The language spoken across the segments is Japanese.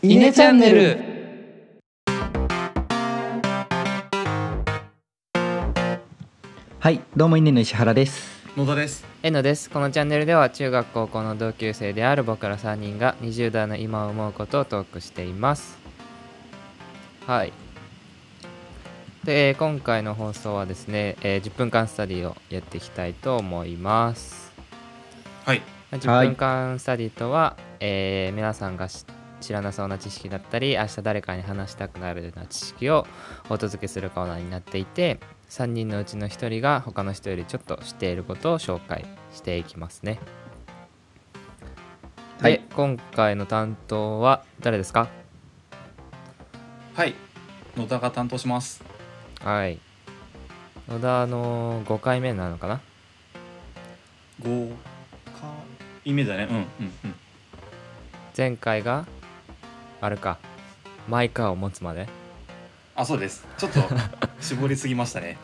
イネチャンネル。はいどうもイネの石原です。野田です。えのです。このチャンネルでは中学高校の同級生である僕ら3人が20代の今を思うことをトークしています。はい。でえー今回の放送はですね、えー10分間スタディをやっていきたいと思います。はい。10分間スタディとは、えー皆さんがし知らなそうな知識だったり明日誰かに話したくなるような知識をお届けするコーナーになっていて3人のうちの1人が他の人よりちょっと知っていることを紹介していきますね。で、はい。今回の担当は誰ですか？はい。野田が担当します。はい。野田の5回目なのかな？5回目だね。うんうんうん。前回があれか。マイカーを持つまで。あそうです。ちょっと 絞りすぎましたね。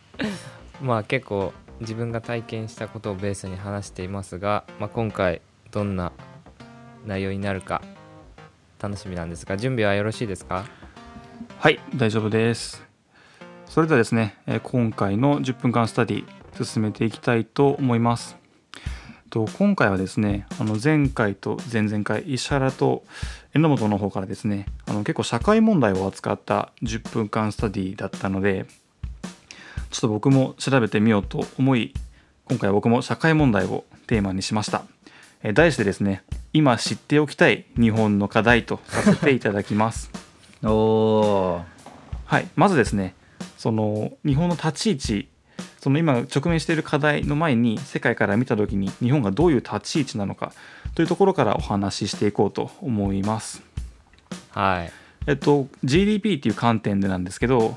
まあ結構自分が体験したことをベースに話していますが、まあ、今回どんな内容になるか楽しみなんですが準備はよろしいですか？はい大丈夫です。それではですねえー今回の10分間スタディ進めていきたいと思いますと今回はですねあの前回と前々回石原と榎本の方からですねあの結構社会問題を扱った10分間スタディだったのでちょっと僕も調べてみようと思い今回は僕も社会問題をテーマにしました。えー題してですね今知っておきたい日本の課題とさせていただきます。おおはい、まずですねその日本の立ち位置その今直面している課題の前に世界から見た時に日本がどういう立ち位置なのかというところからお話ししていこうと思います。はいえっと GDP っていう観点でなんですけど、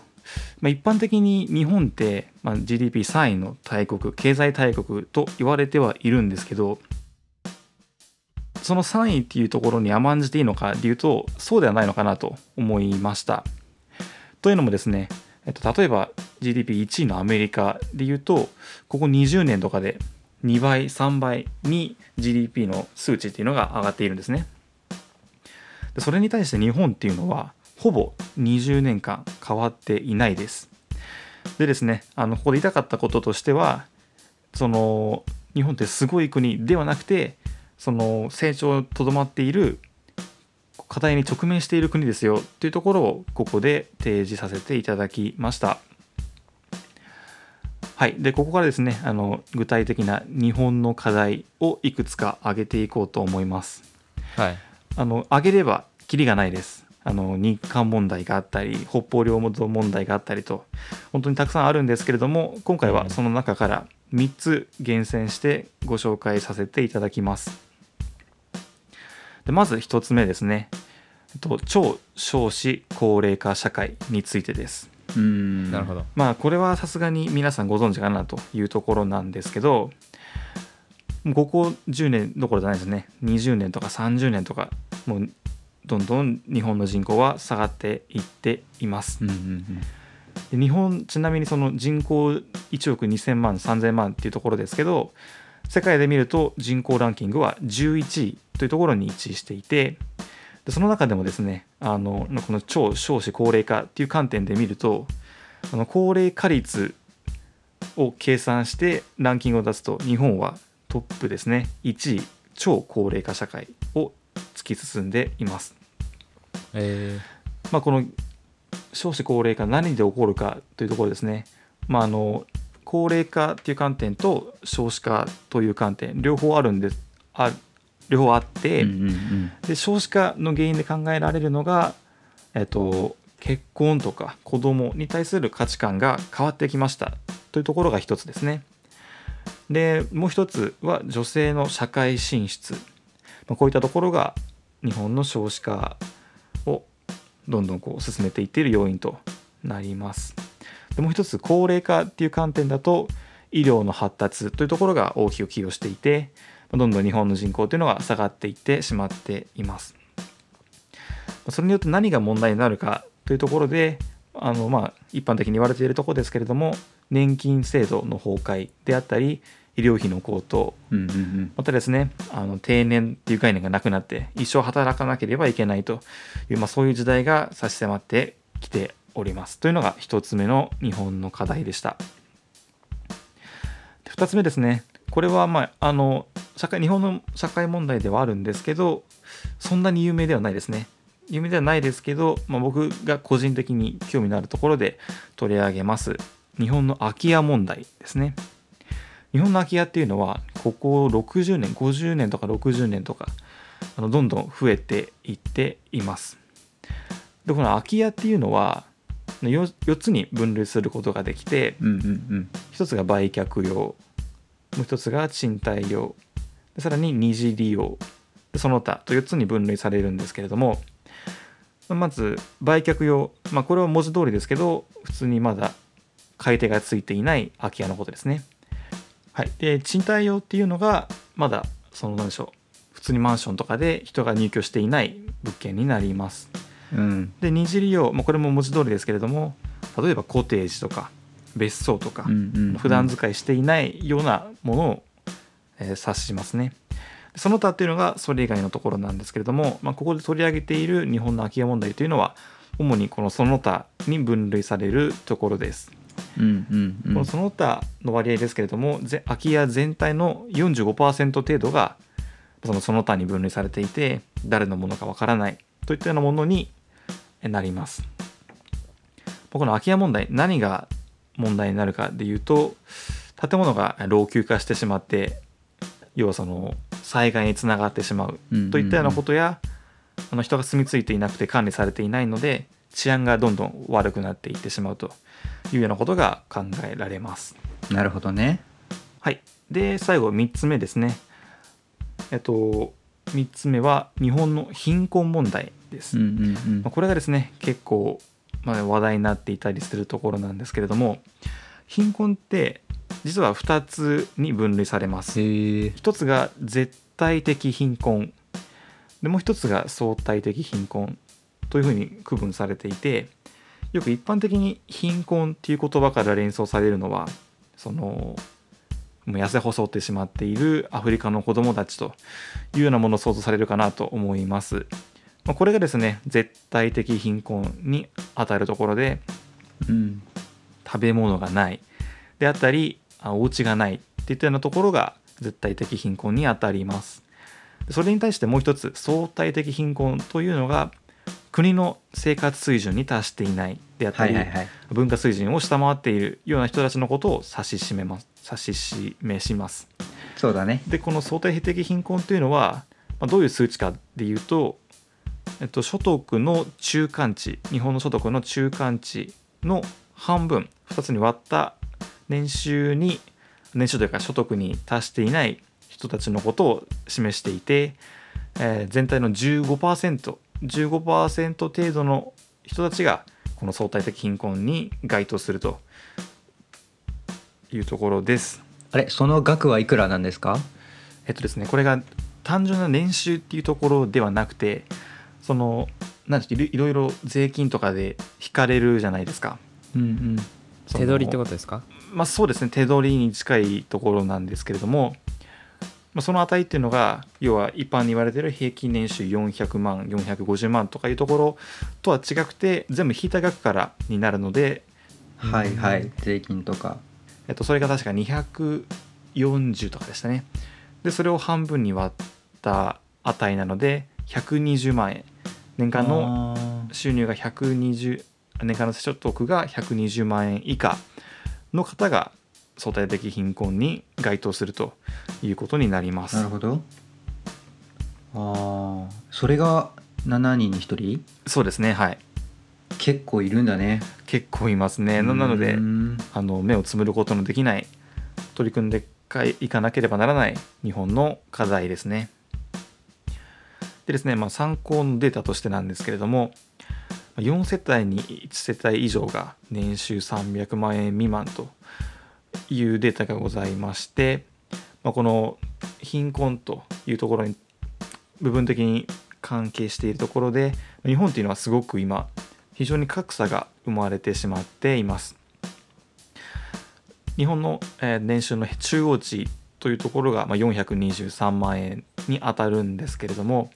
まあ、一般的に日本って、まあ、GDP3 位の大国経済大国と言われてはいるんですけどその3位っていうところに甘んじていいのかでいうとそうではないのかなと思いました。というのもですね、えっと、例えば GDP1 位のアメリカでいうとここ20年とかで2倍3倍に GDP の数値っていうのが上がっているんですね。でそれに対して日本っていうのはほぼ20年間変わっていないです。でですねあのここで言いたかったこととしてはその日本ってすごい国ではなくてその成長とどまっている課題に直面している国ですよというところをここで提示させていただきました。はい、でここからですねあの具体的な日本の課題をいくつか挙げていこうと思います。はいあの挙げればキリがないです。あの日韓問題があったり北方領土問題があったりと本当にたくさんあるんですけれども今回はその中から3つ厳選してご紹介させていただきます。でまず1つ目ですね、えっと、超少子高齢化社会についてです。うん。なるほど。まあこれはさすがに皆さんご存知かなというところなんですけどここ10年どころじゃないですね。20年とか30年とかもうどんどん日本の人口は下がっていっています。うんうんで日本ちなみにその人口1億2000万3000万っていうところですけど世界で見ると人口ランキングは11位というところに位置していてでその中でもですねあのこの超少子高齢化っていう観点で見るとあの高齢化率を計算してランキングを出すと日本はトップですね1位超高齢化社会を突き進んでいます。えまあ、この少子高齢化何で起こるかというところですね。まあ、あの高齢化っていう観点と少子化という観点両方あるんですあ両方あって、うんうんうんで少子化の原因で考えられるのが、えっと、結婚とか子供に対する価値観が変わってきましたというところが一つですね。でもう一つは女性の社会進出、まあ、こういったところが日本の少子化をどんどんこう進めていっている要因となります。でもう一つ高齢化っていう観点だと医療の発達というところが大きく寄与していてまあどんどん日本の人口というのが下がっていってしまっています。それによって何が問題になるかというところであのまあ一般的に言われているところですけれども年金制度の崩壊であったり医療費の高騰うんうんうんまたですねあの定年っていう概念がなくなって一生働かなければいけないという、まあ、そういう時代が差し迫ってきております。というのが一つ目の日本の課題でした。で二つ目ですね。これはまああの社会日本の社会問題ではあるんですけどそんなに有名ではないですね。有名ではないですけど、まあ、僕が個人的に興味のあるところで取り上げます。日本の空き家問題ですね。日本の空き家っていうのはここ60年50年とか60年とかあのどんどん増えていっています。でこの空き家っていうのは 4, 4つに分類することができてうんうんうん一つが売却用もう一つが賃貸用でさらに二次利用でその他と4つに分類されるんですけれどもまず売却用、まあ、これは文字通りですけど普通にまだ買い手がついていない空き家のことですね。はい、で賃貸用っていうのがまだその何でしょう普通にマンションとかで人が入居していない物件になります。うんで二次利用、まあ、これも文字通りですけれども例えばコテージとか別荘とか、うんうんうん普段使いしていないようなものを、えー指しますね。その他っていうのがそれ以外のところなんですけれども、まあ、ここで取り上げている日本の空き家問題というのは主にこのその他に分類されるところです。うんうんうんこのその他の割合ですけれどもぜ空き家全体の45%程度がそのその他に分類されていて誰のものかわからないといったようなものになります。この空き家問題何が問題になるかでいうと建物が老朽化してしまって要はその災害につながってしまうといったようなことや、あの人が住み着いていなくて管理されていないので治安がどんどん悪くなっていってしまうというようなことが考えられます。なるほどねはい、で最後3つ目ですね。えっと3つ目は日本の貧困問題です。うんうんうんまあこれがですね結構、まあ、話題になっていたりするところなんですけれども貧困って実は2つに分類されます。へえ一つが絶対的貧困でもう一つが相対的貧困というふうに区分されていてよく一般的に貧困っていう言葉から連想されるのはそのもう痩せ細ってしまっているアフリカの子どもたちというようなものを想像されるかなと思います。まあこれがですね絶対的貧困に当たるところでうん。食べ物がない。であったりあお家がないっていったようなところが絶対的貧困にあたります。でそれに対してもう一つ相対的貧困というのが国の生活水準に達していない。であったり、はいはいはい。文化水準を下回っているような人たちのことを指し示ます。指し示します。そうだね。でこの相対的貧困というのは、まあ、どういう数値かでいうと、えっと、所得の中間値日本の所得の中間値の半分2つに割った年収に年収というか所得に達していない人たちのことを示していて、えー全体の 15%15% 程度の人たちがこの相対的貧困に該当するというところです。あれその額はいくらなんですか？えっとですねこれが単純な年収っていうところではなくてそのなんていうかいろいろ税金とかで引かれるじゃないですか。うんうん。手取りってことですか？まあそうですね。手取りに近いところなんですけれども、まあ、その値っていうのが要は一般に言われている平均年収400万450万とかいうところとは違くて全部引いた額からになるので、はいはい。税金とか。えっと、それが確か240とかでしたね。でそれを半分に割った値なので120万円年間の収入が120年間の所得が120万円以下の方が相対的貧困に該当するということになります。なるほど。ああそれが7人に1人？そうですねはい。結構いるんだね。結構いますね。ななのでうんあの目をつむることのできない取り組んでかいかなければならない日本の課題ですね。でですね、まあ、参考のデータとしてなんですけれども4世帯に1世帯以上が年収300万円未満というデータがございまして、まあ、この貧困というところに部分的に関係しているところで日本っていうのはすごく今非常に格差が生まれてしまっています。日本の、年収の中央値というところが、423万円に当たるんですけれども、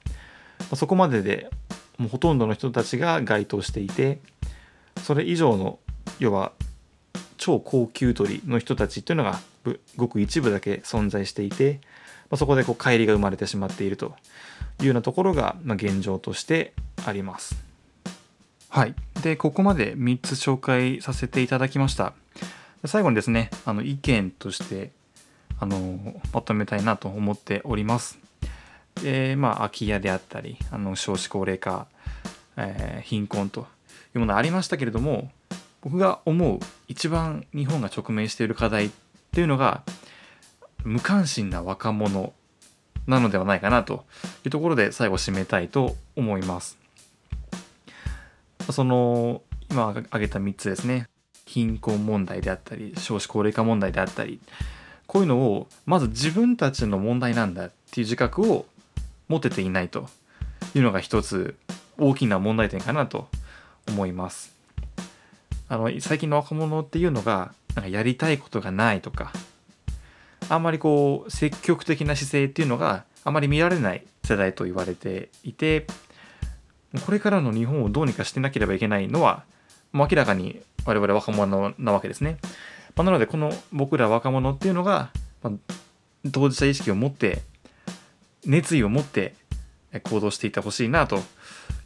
そこまででもうほとんどの人たちが該当していてそれ以上の要は超高級鳥の人たちっていうのがごく一部だけ存在していて、まあ、そこでこう乖離が生まれてしまっているというようなところが、まあ、現状としてあります。はい、でここまで3つ紹介させていただきました。最後にですねあの意見としてあのまとめたいなと思っております。でまあ空き家であったりあの少子高齢化、えー貧困というものありましたけれども僕が思う一番日本が直面している課題っていうのが無関心な若者なのではないかなというところで最後締めたいと思います。その今挙げた3つですね貧困問題であったり少子高齢化問題であったりこういうのをまず自分たちの問題なんだっていう自覚を持てていないというのが一つ大きな問題点かなと思います。あの最近の若者っていうのがなんかやりたいことがないとかあんまりこう積極的な姿勢っていうのがあまり見られない世代と言われていてこれからの日本をどうにかしてなければいけないのは明らかに我々若者なわけですね。まあなのでこの僕ら若者っていうのが、まあ当事者意識を持って熱意を持ってえ行動していってほしいなとい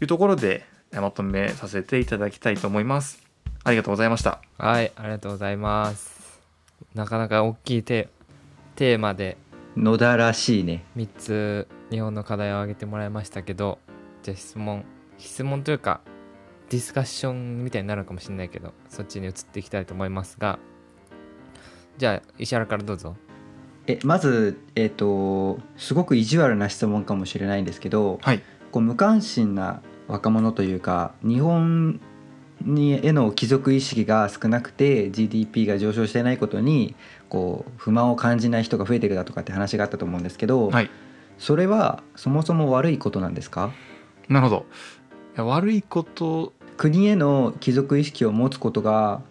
うところでえまとめさせていただきたいと思います。ありがとうございました。はいありがとうございますなかなか大きいテテーマで野田らしいね3つ日本の課題を挙げてもらいましたけどじゃあ質問質問というかディスカッションみたいになるかもしれないけどそっちに移っていきたいと思いますがじゃあ石原からどうぞえまずえっ、とすごく意地悪な質問かもしれないんですけどはい。こう無関心な若者というか日本にへの貴族意識が少なくて GDP が上昇してないことにこう不満を感じない人が増えてるだとかって話があったと思うんですけど、はい。それはそもそも悪いことなんですか？なるほど。いや悪いこと国への貴族意識を持つことが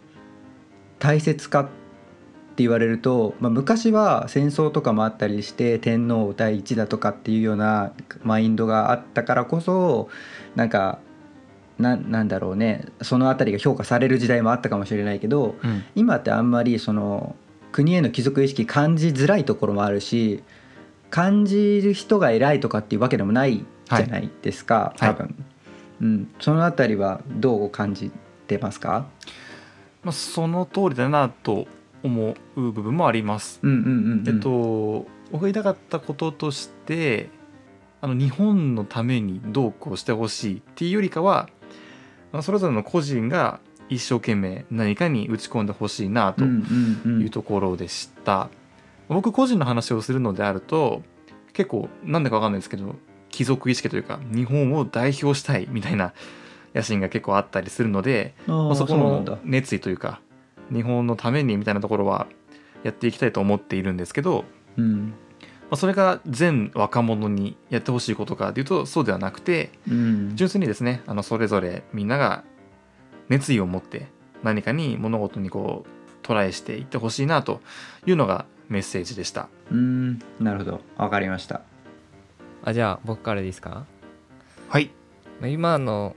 大切かって言われると、まあ、昔は戦争とかもあったりして天皇第一だとかっていうようなマインドがあったからこそなんかななんだろうねその辺りが評価される時代もあったかもしれないけどうん。今ってあんまりその国への貴族意識感じづらいところもあるし感じる人が偉いとかっていうわけでもないじゃないですか、はい。多分、うん、その辺りはどう感じてますか？まあ、その通りだなと思う部分もあります。えっと、僕が言いたかったこととしてあの日本のためにどうこうしてほしいっていうよりかはそれぞれの個人が一生懸命何かに打ち込んでほしいなというところでした、僕個人の話をするのであると結構なんでかわかんないですけど貴族意識というか日本を代表したいみたいな野心が結構あったりするのであまあ、ーそこの熱意というか日本のためにみたいなところはやっていきたいと思っているんですけど、うん。まあ、それが全若者にやってほしいことかというとそうではなくてうん。純粋にですねあのそれぞれみんなが熱意を持って何かに物事にこうトライしていってほしいなというのがメッセージでした。うん。なるほど。わかりました。あじゃあ僕からですか？はい、まあ今の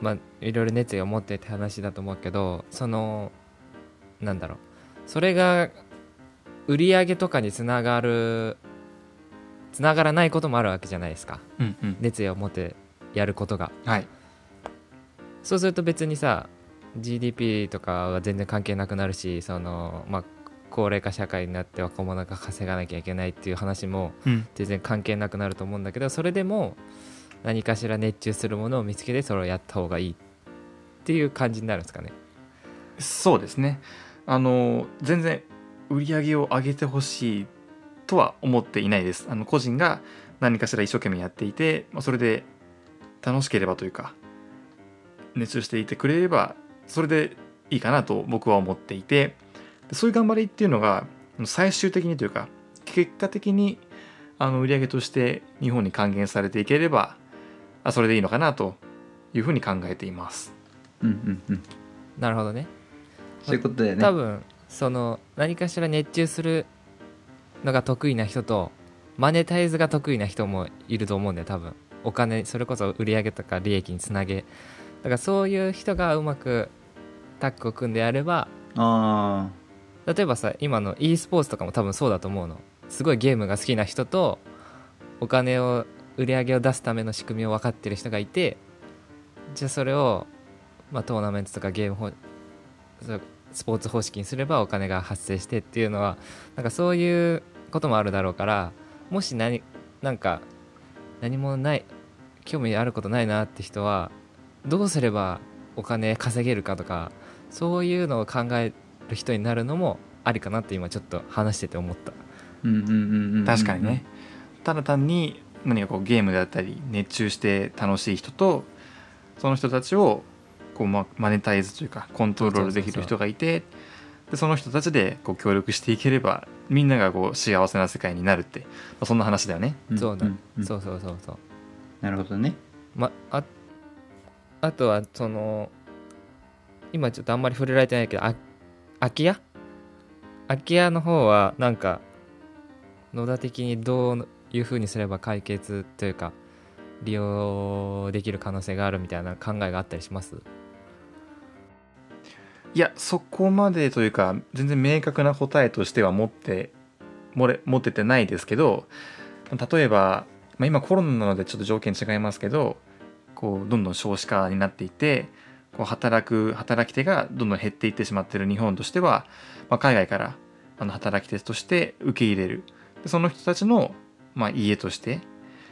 まあいろいろ熱意を持ってって話だと思うけどそのなんだろう。それが売り上げとかにつながるつながらないこともあるわけじゃないですか。うんうん。熱意を持ってやることが。はい。そうすると別にさ GDP とかは全然関係なくなるしそのまあ高齢化社会になって若者が稼がなきゃいけないっていう話もうん。全然関係なくなると思うんだけどそれでも何かしら熱中するものを見つけてそれをやった方がいいっていう感じになるんですかね。そうですねあの全然売り上げを上げてほしいとは思っていないです。あの個人が何かしら一生懸命やっていて、まあ、それで楽しければというか熱中していてくれればそれでいいかなと僕は思っていてでそういう頑張りっていうのが最終的にというか結果的にあの売り上げとして日本に還元されていければあそれでいいのかなというふうに考えています。うんうんうん。なるほどねそういうことだよね。多分その何かしら熱中するのが得意な人とマネタイズが得意な人もいると思うんだよ多分。お金それこそ売り上げとか利益につなげ。だからそういう人がうまくタッグを組んでやればあ例えばさ今の e スポーツとかも多分そうだと思うの。すごいゲームが好きな人とお金を売り上げを出すための仕組みを分かってる人がいてじゃあそれを、まあ、トーナメントとかゲームスポーツ方式にすればお金が発生してっていうのはなんかそういうこともあるだろうからもし何なんか何もない興味あることないなって人はどうすればお金稼げるかとかそういうのを考える人になるのもありかなって今ちょっと話してて思った。ーうんうんうんうん。確かにね。ただ単に何かこうゲームであったり熱中して楽しい人とその人たちをこうママネタイズというかコントロールできる人がいてでその人たちでこう協力していければみんながこう幸せな世界になるって、まあ、そんな話だよね。ん。そうだ、ん。ん。そうそうそうそう。なるほどね。まああとはその今ちょっとあんまり触れられてないけどあ空き家？空き家の方はなんか野田的にどういうふうにすれば解決というか利用できる可能性があるみたいな考えがあったりします？いやそこまでというか全然明確な答えとしては持ってもれ持っててないですけど例えば、まあ、今コロナなのでちょっと条件違いますけどこうどんどん少子化になっていてこう働く働き手がどんどん減っていってしまってる日本としては、まあ、海外からあの働き手として受け入れるでその人たちの、まあ、家として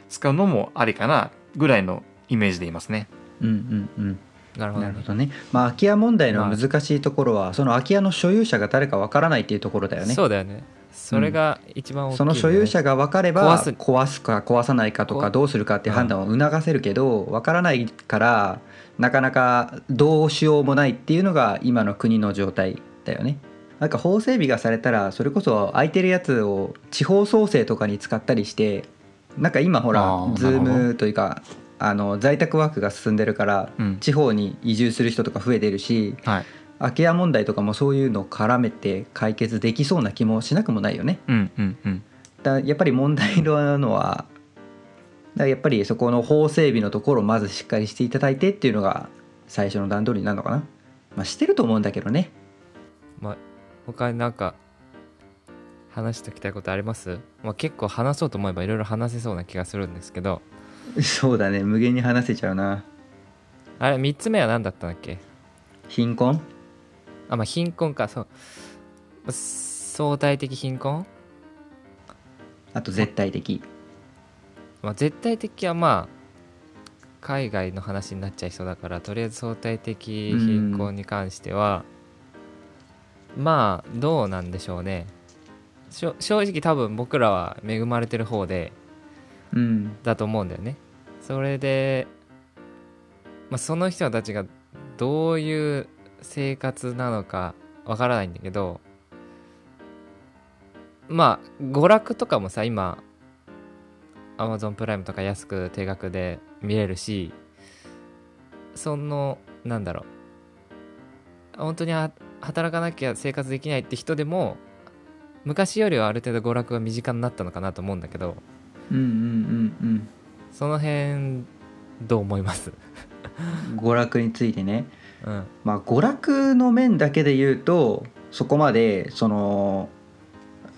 使うのもありかなぐらいのイメージでいますね。うんうんうんなるほどね。ほどね。まあ空き家問題の難しいところは、その空き家の所有者が誰かわからないっていうところだよね。そうだよね。それが一番大きい、ね。その所有者が分かれば壊す。壊すか壊さないかとかこどうするかっていう判断を促せるけど分からないからなかなかどうしようもないっていうのが今の国の状態だよね。なんか法整備がされたらそれこそ空いてるやつを地方創生とかに使ったりしてなんか今ほらズームというかあの在宅ワークが進んでるからうん地方に移住する人とか増えてるしはい空き家問題とかもそういうのを絡めて解決できそうな気もしなくもないよね。うんうんうんだやっぱり問題なのはだやっぱりそこの法整備のところをまずしっかりしていただいてっていうのが最初の段取りなのかな。まあしてると思うんだけどね。まあ、他になんか話しておきたいことあります、まあ、結構話そうと思えばいろいろ話せそうな気がするんですけど そうだね無限に話せちゃうな。あれ3つ目は何だったんだっけ？貧困？あまあ貧困かそう相対的貧困、あと絶対的。まあ、絶対的はまあ海外の話になっちゃいそうだからとりあえず相対的貧困に関しては、まあどうなんでしょうね正直多分僕らは恵まれてる方でうん。だと思うんだよね。それで、まあ、その人たちがどういう生活なのかわからないんだけどまあ娯楽とかもさ今 Amazon プライムとか安く定額で見れるしそのなんだろう。本当に働かなきゃ生活できないって人でも昔よりはある程度娯楽が身近になったのかなと思うんだけどうんうんうんその辺どう思います？うん。娯楽についてね。うん。まあ娯楽の面だけで言うとそこまでその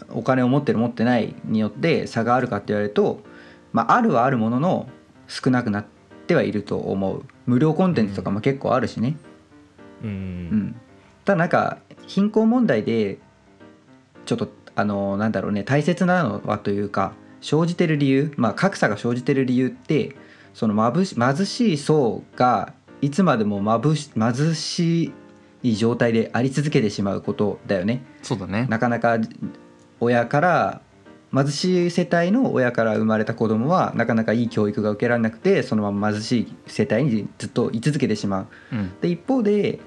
お金を持ってる持ってないによって差があるかって言われると、まあ、あるはあるものの少なくなってはいると思う。無料コンテンツとかも結構あるしね、うん。うん。ただなんか貧困問題でちょっとあのなんだろうね大切なのはというか生じてる理由、まあ、格差が生じてる理由ってその貧し貧しい層がいつまでも貧し貧しい状態であり続けてしまうことだよね。そうだねなかなか親から貧しい世帯の親から生まれた子供はなかなかいい教育が受けられなくてそのまま貧しい世帯にずっと居続けてしまう。うんで一方で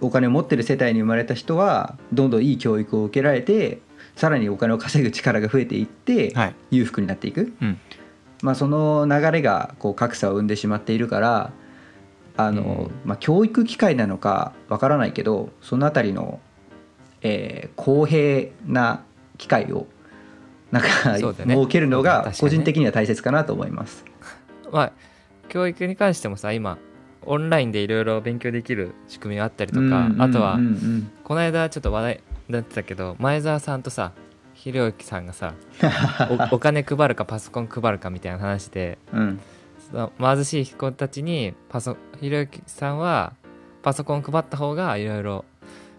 お金を持ってる世帯に生まれた人はどんどんいい教育を受けられてさらにお金を稼ぐ力が増えていってはい。裕福になっていく、うん。まあ、その流れがこう格差を生んでしまっているからあの、まあ、教育機会なのかわからないけどそのあたりの、えー公平な機会をなんか、ね。設けるのが個人的には大切かなと思います。まあ教育に関してもさ今オンラインでいろいろ勉強できる仕組みがあったりとか、あとはうんこの間ちょっと話題になってたけど前澤さんとさひろゆきさんがさ おお金配るかパソコン配るかみたいな話でうん。その貧しい子たちにパソひろゆきさんはパソコン配った方がいろいろ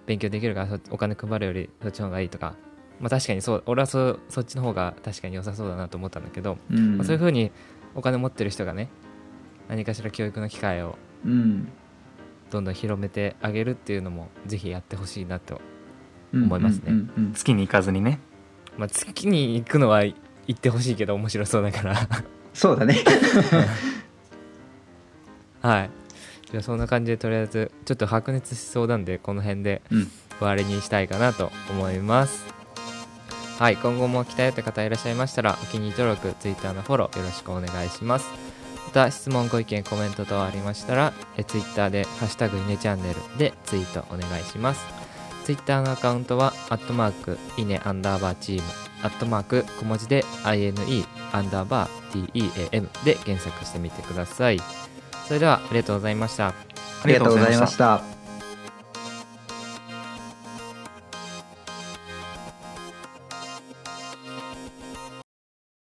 勉強できるからそお金配るよりそっちの方がいいとか。まあ確かにそう俺はそそっちの方が確かに良さそうだなと思ったんだけど、うん。まあそういう風にお金持ってる人がね何かしら教育の機会をうん。どんどん広めてあげるっていうのもぜひやってほしいなと、うん思いますね。うんうんうん月に行かずにね。まあ、月に行くのは行ってほしいけど面白そうだから。そうだね。はい。じゃあそんな感じでとりあえずちょっと白熱しそうなんでこの辺でうん。終わりにしたいかなと思います。はい。今後も期待って方いらっしゃいましたらお気に入り登録 Twitter のフォローよろしくお願いします。また質問ご意見コメント等ありましたらえ Twitter で「ハッシュタグイネチャンネル」でツイートお願いします Twitter のアカウントはアットマークイネアンダーバーチームアットマーク小文字で INE アンダーバー TEAM で検索してみてくださいそれではありがとうございましたありがとうございました。